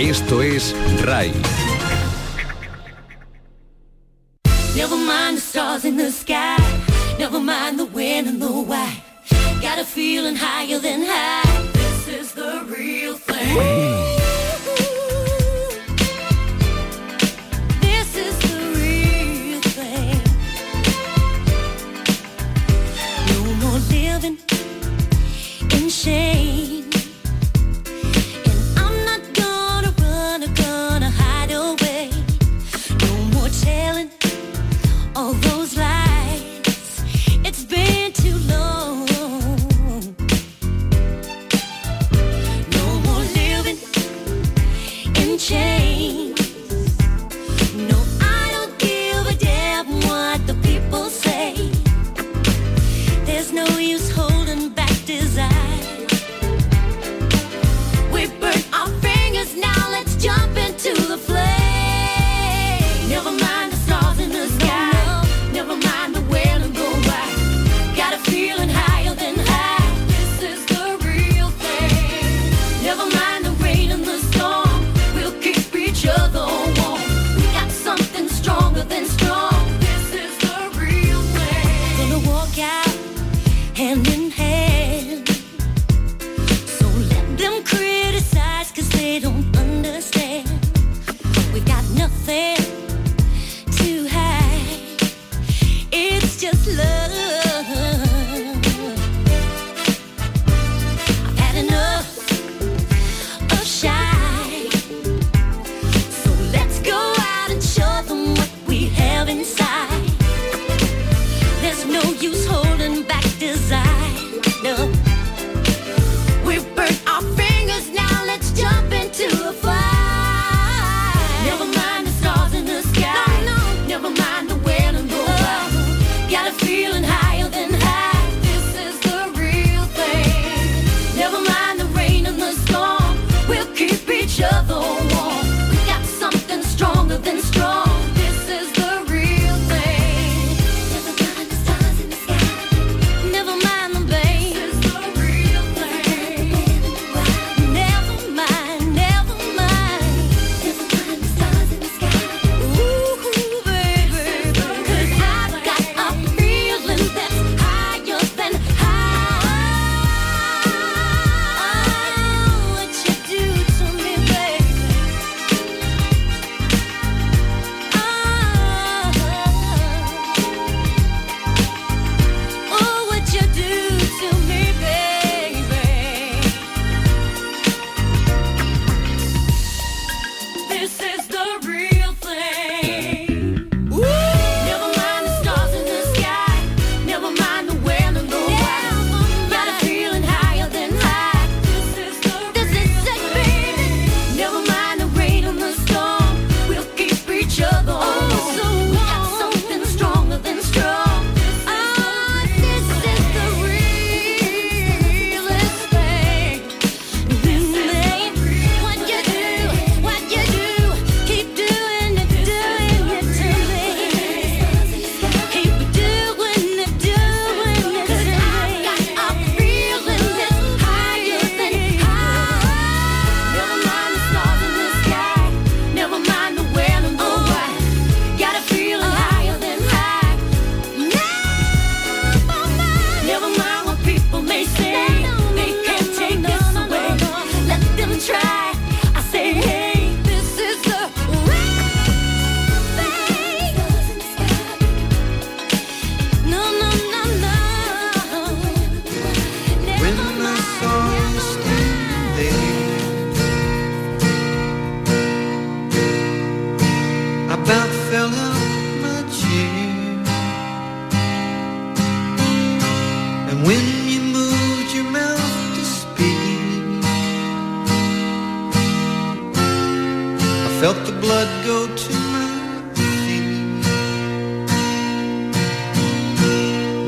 Esto es RAI. Never mind the stars in the sky. Never mind the when and the why. Got a feeling higher than high. This is the real thing.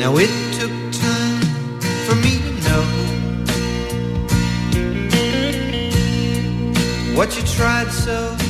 Now it took time for me to know what you tried so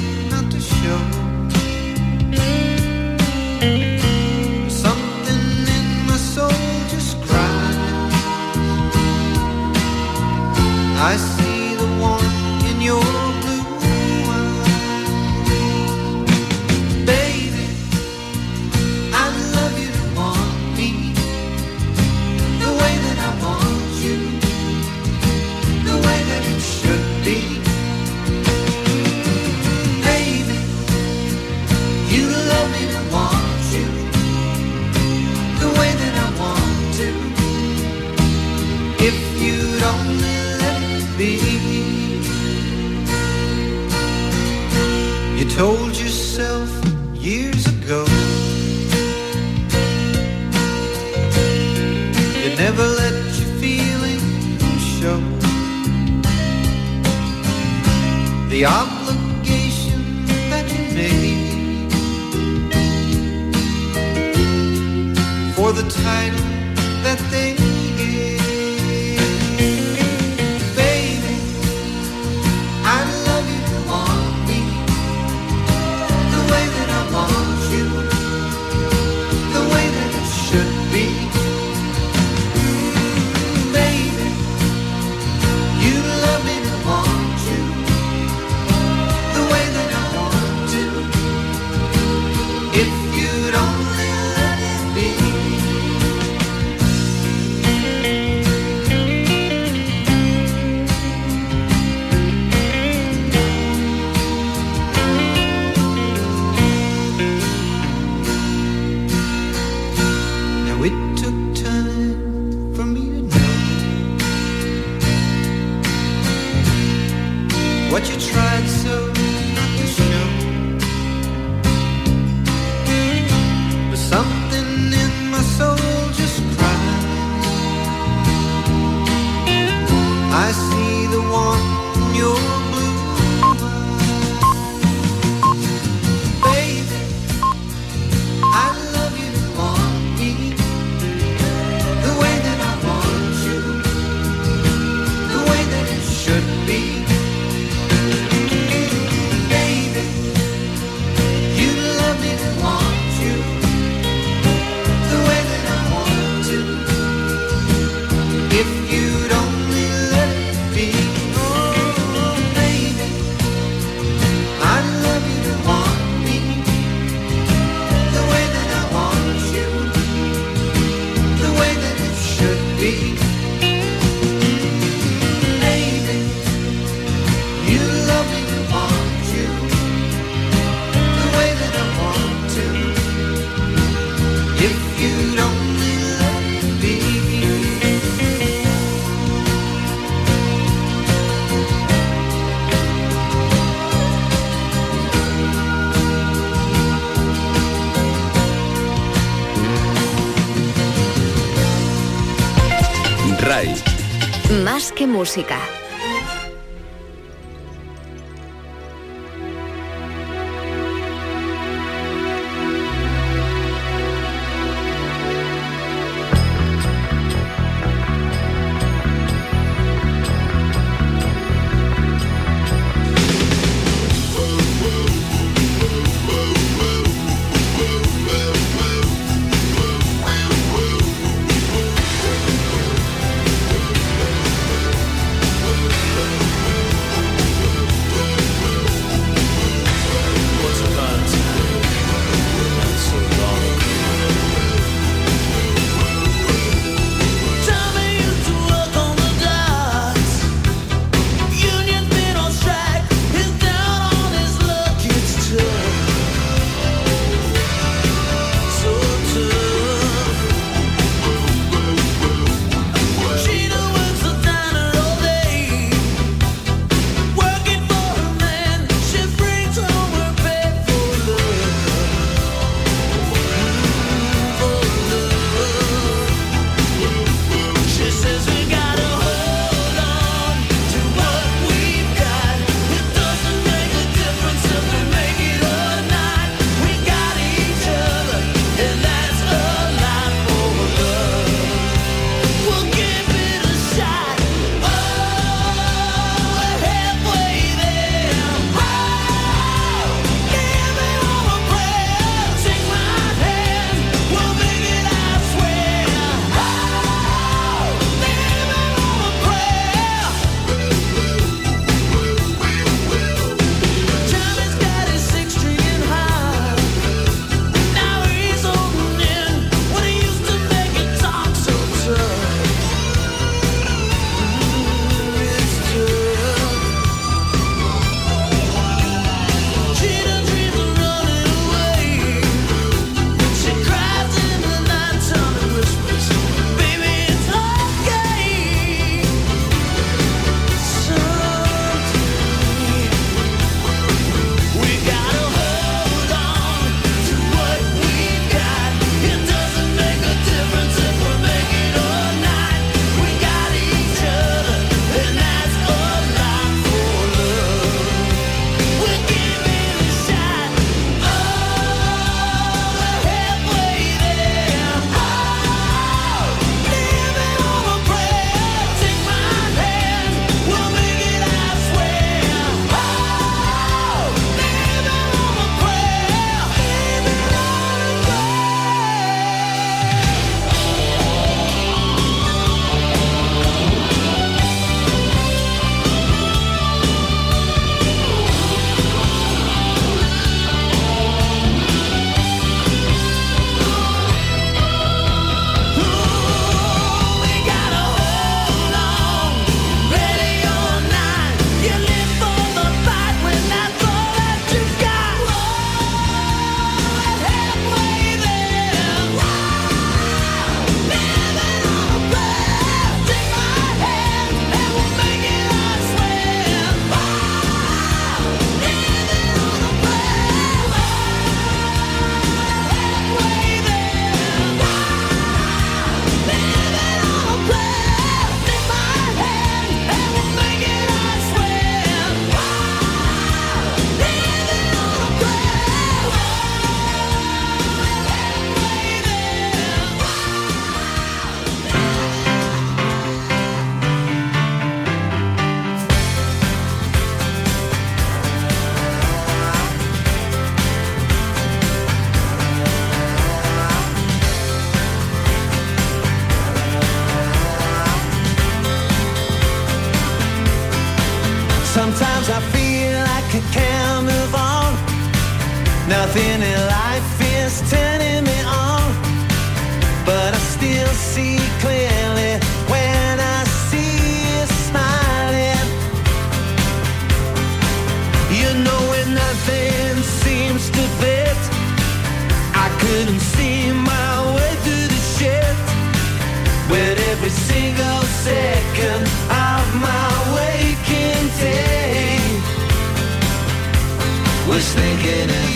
the title that they I see the one Más que música. couldn't see my way through the shit. With every single second of my waking day was thinking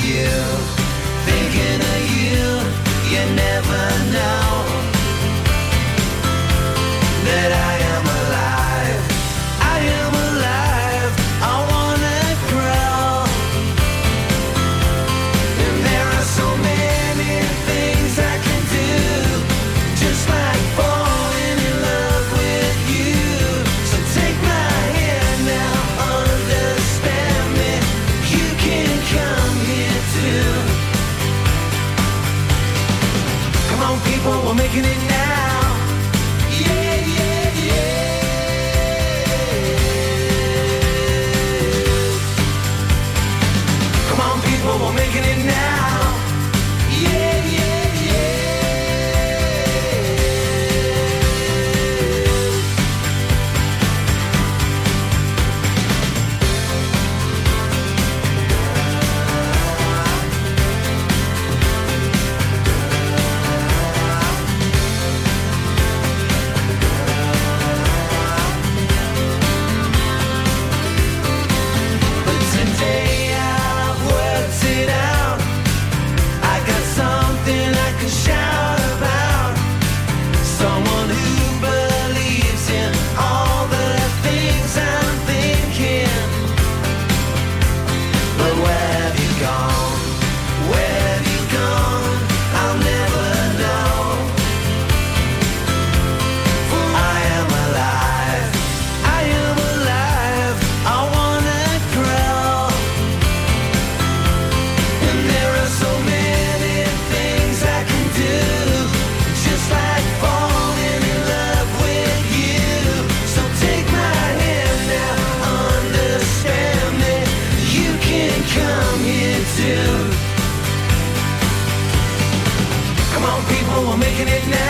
making it now.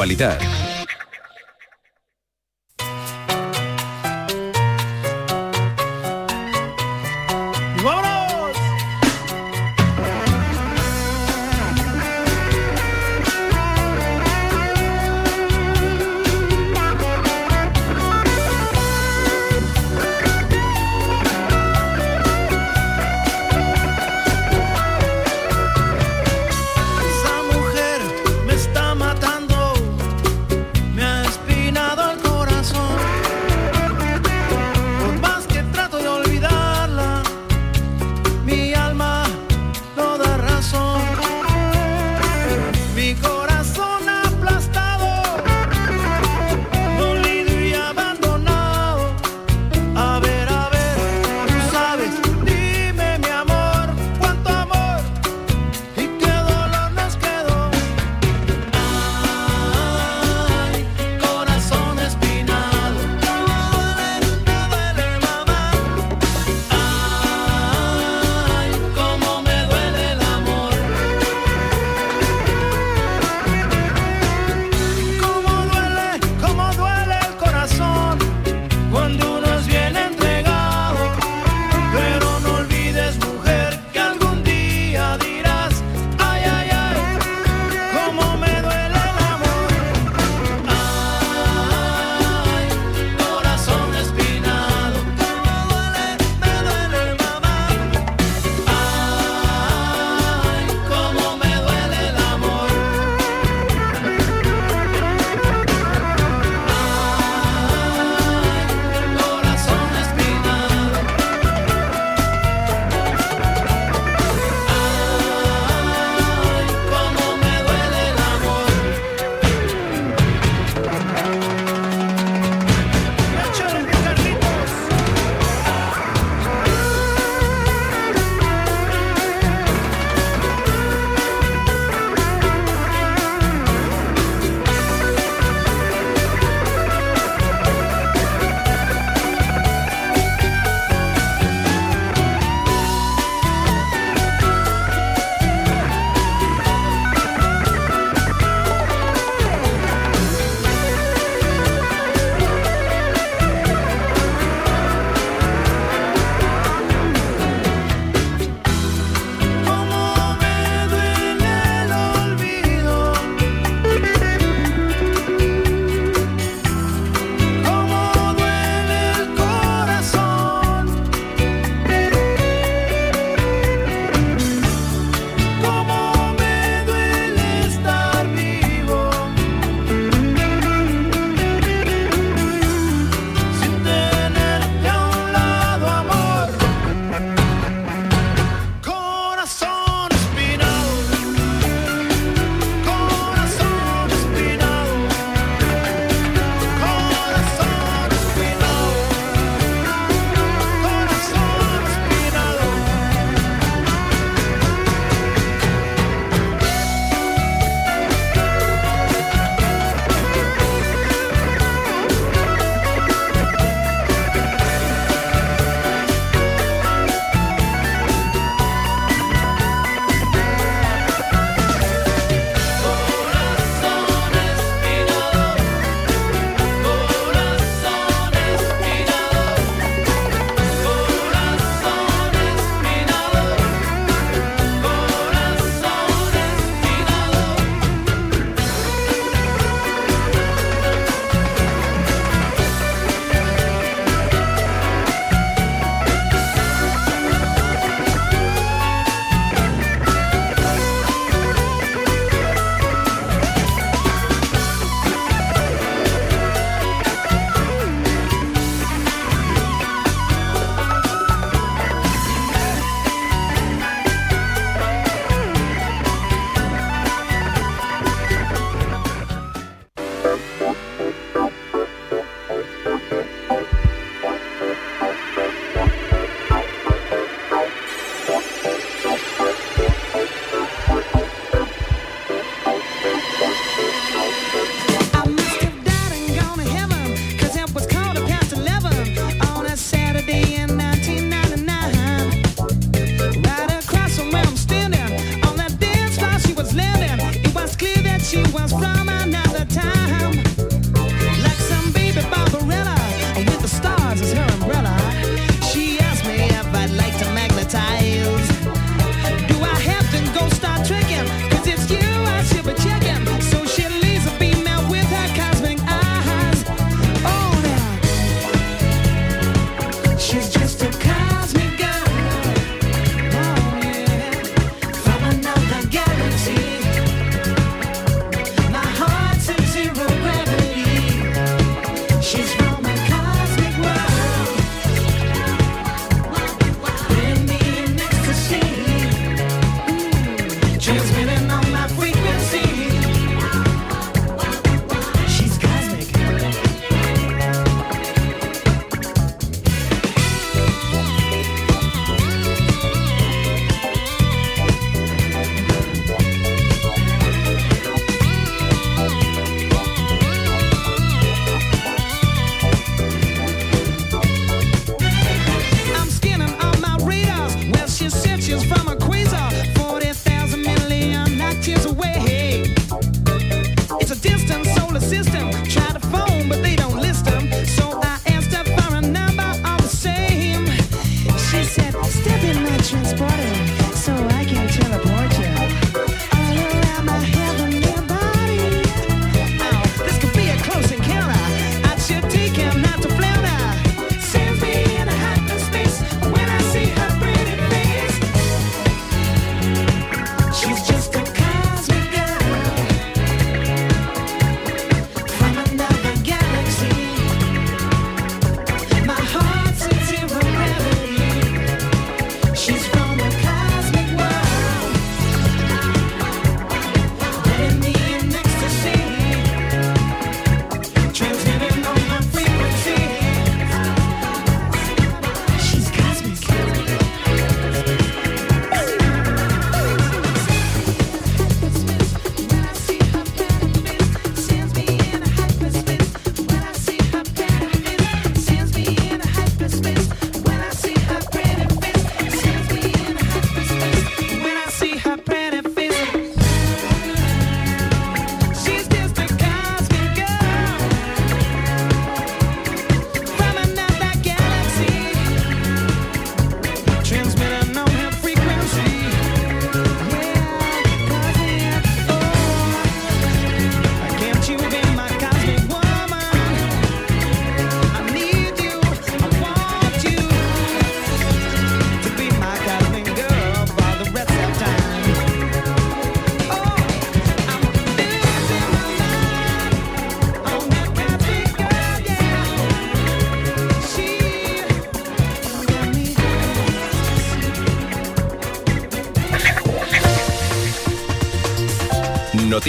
actualidad. from another time.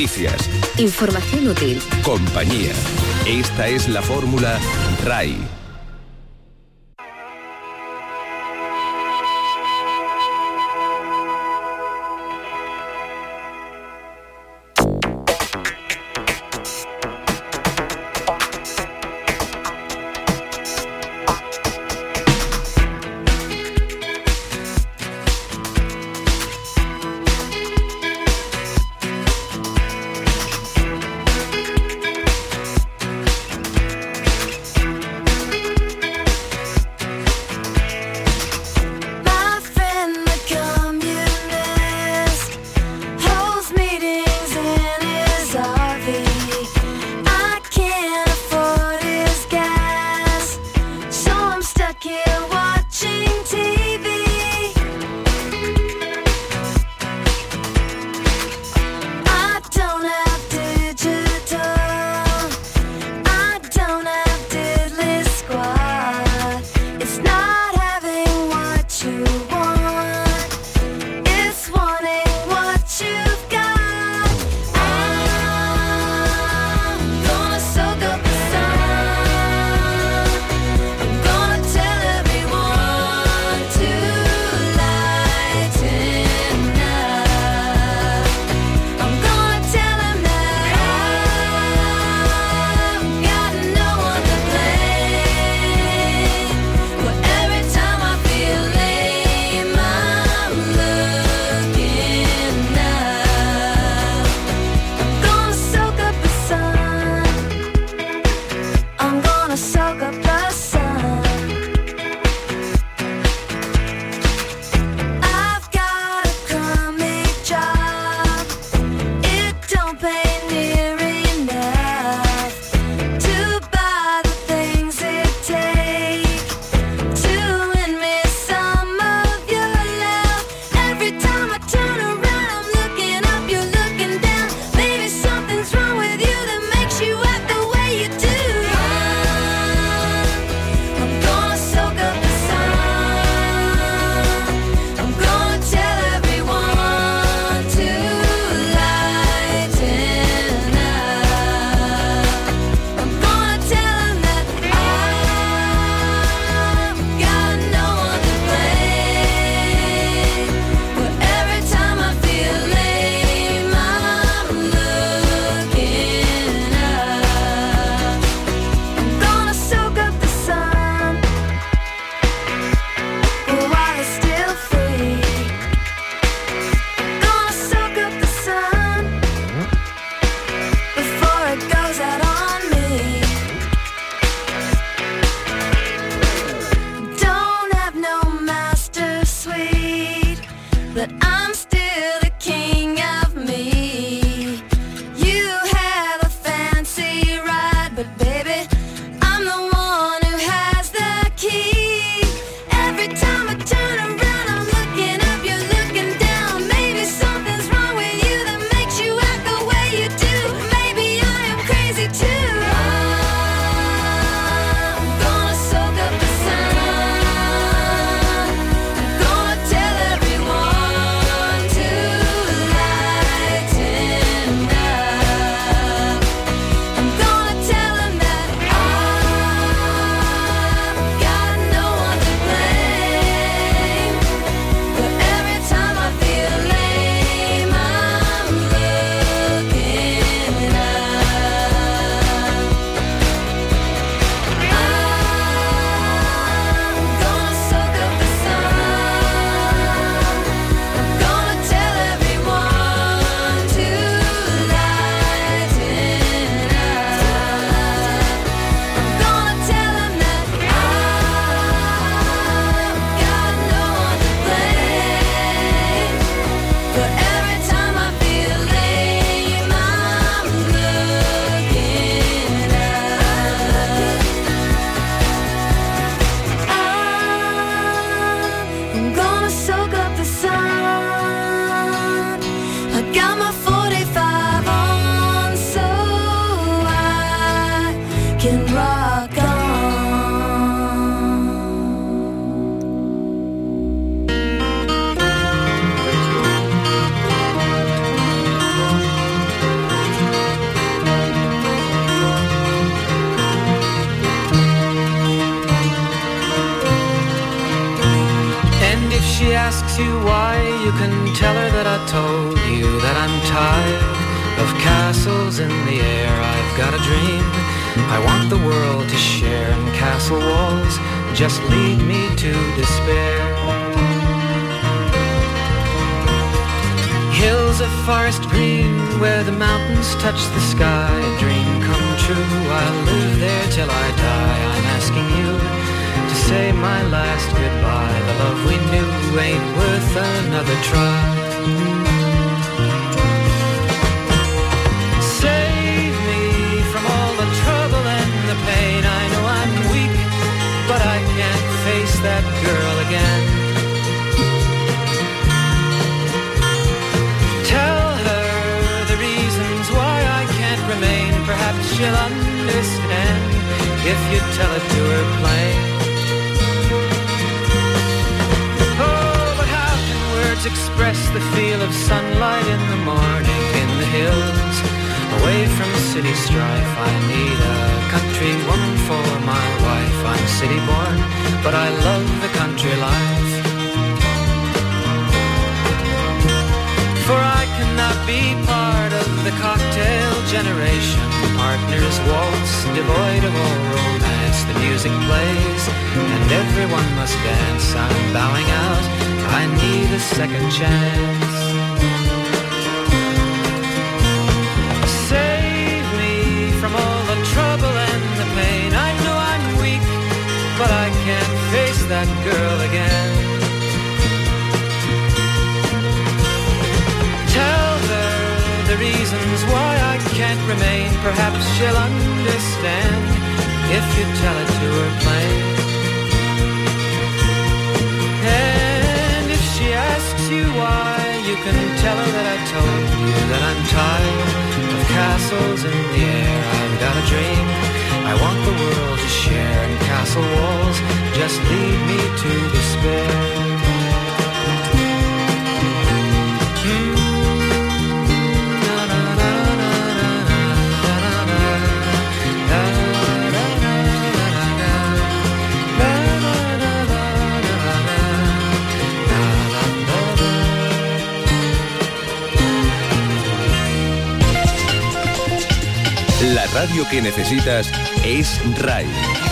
Noticias. Información útil. Compañía. Esta es la fórmula RAI. I told you that I'm tired of castles in the air. I've got a dream I want the world to share, and castle walls just lead me to despair. Hills of forest green where the mountains touch the sky. A dream come true. I'll live there till I die. I'm asking you to say my last goodbye. The love we knew ain't worth another try. Save me from all the trouble and the pain. I know I'm weak, but I can't face that girl again. Tell her the reasons why I can't remain. Perhaps she'll understand if you tell it to her plain. Express the feel of sunlight in the morning in the hills? Away from city strife, I need a country woman for my wife. I'm city born, but I love the country life. For I cannot be part of the cocktail generation. Partners waltz, devoid of all romance. The music plays, and everyone must dance. I'm bowing out, I need a second chance. Save me from all the trouble and the pain. I know I'm weak, but I can't face that girl again. Tell her the reasons why I can't remain. Perhaps she'll understand if you tell it to her plain. And if she asks you why, you can tell her that I told you that I'm tired of castles in the air. I've got a dream I want the world to share, and castle walls just lead me to despair. Radio que necesitas es RAI.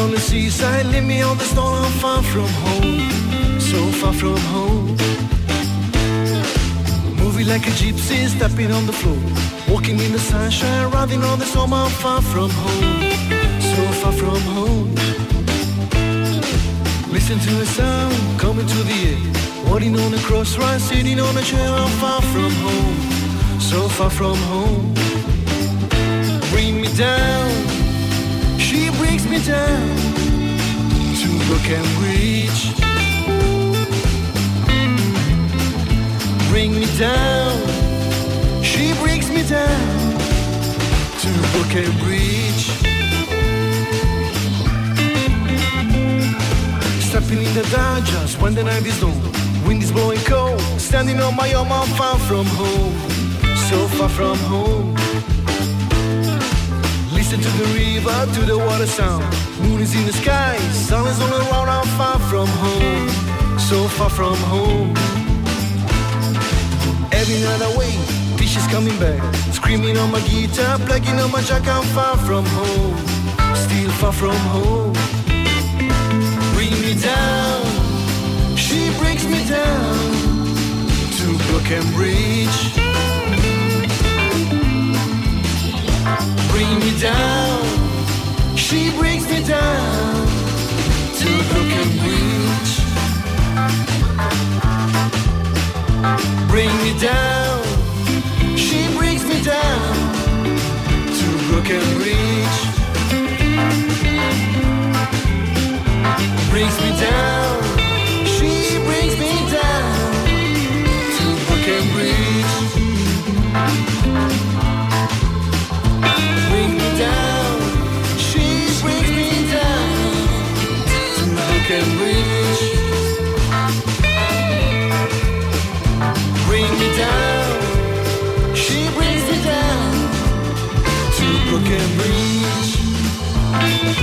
On the seaside, leave me on the stone. I'm far from home, so far from home. Moving like a gypsy, stepping on the floor. Walking in the sunshine, riding on the storm. I'm far from home, so far from home. Listen to the sound coming to the air. Walking on the crossroads, sitting on a chair. I'm far from home, so far from home bring me down. Me down to look and reach. Bring me down. She brings me down to look and reach. Stepping in the dark just when the night is done. Wind is blowing cold. Standing on my own, I'm far from home. So far from home. Listen to the river, to the water sound. Moon is in the sky, sun is all around. I'm far from home, so far from home. Every night I wait, dishes coming back. Screaming on my guitar, plugging on my jack. I'm far from home, still far from home. Bring me down, she brings me down to Broken Bridge. Bring me down. She brings me down to Broken Bridge. bring me down. She brings me down to Brooklyn Bridge. Brings me down. She brings me down can reach. Bring me down, she brings me down to broken reach.